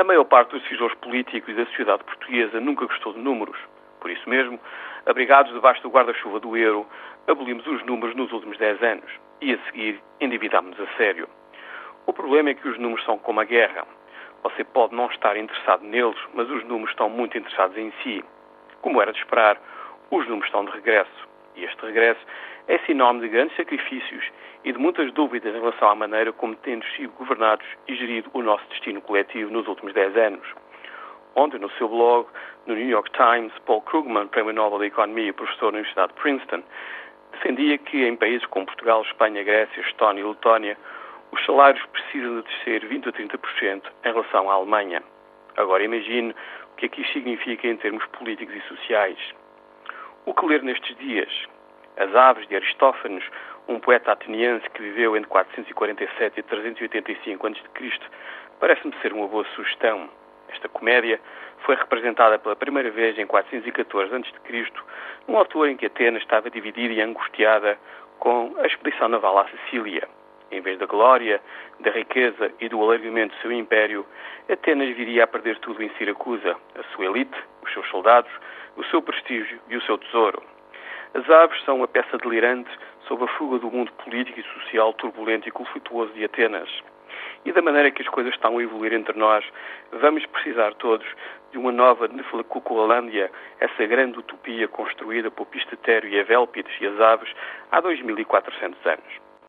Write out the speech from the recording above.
A maior parte dos decisores políticos e da sociedade portuguesa nunca gostou de números. Por isso mesmo, abrigados debaixo do guarda-chuva do euro, abolimos os números nos últimos 10 anos e, a seguir, endividámos a sério. O problema é que os números são como a guerra. Você pode não estar interessado neles, mas os números estão muito interessados em si. Como era de esperar, os números estão de regresso. E este regresso é sinónimo de grandes sacrifícios e de muitas dúvidas em relação à maneira como temos sido governados e gerido o nosso destino coletivo nos últimos 10 anos. Ontem, no seu blog, no New York Times, Paul Krugman, Prémio Nobel da Economia e professor na Universidade de Princeton, defendia que em países como Portugal, Espanha, Grécia, Estónia e Letónia, os salários precisam de descer 20 a 30% em relação à Alemanha. Agora imagine o que é que isto significa em termos políticos e sociais. O que ler nestes dias? As Aves de Aristófanes, um poeta ateniense que viveu entre 447 e 385 a.C., parece-me ser uma boa sugestão. Esta comédia foi representada pela primeira vez em 414 a.C., num altura em que Atenas estava dividida e angustiada com a expedição naval à Sicília. Em vez da glória, da riqueza e do alargamento do seu império, Atenas viria a perder tudo em Siracusa, a sua elite, os seus soldados, o seu prestígio e o seu tesouro. As aves são uma peça delirante sobre a fuga do mundo político e social turbulento e conflituoso de Atenas. E da maneira que as coisas estão a evoluir entre nós, vamos precisar todos de uma nova Nefalacucolândia, essa grande utopia construída por Pistetério e Evélpides e as aves há 2400 anos.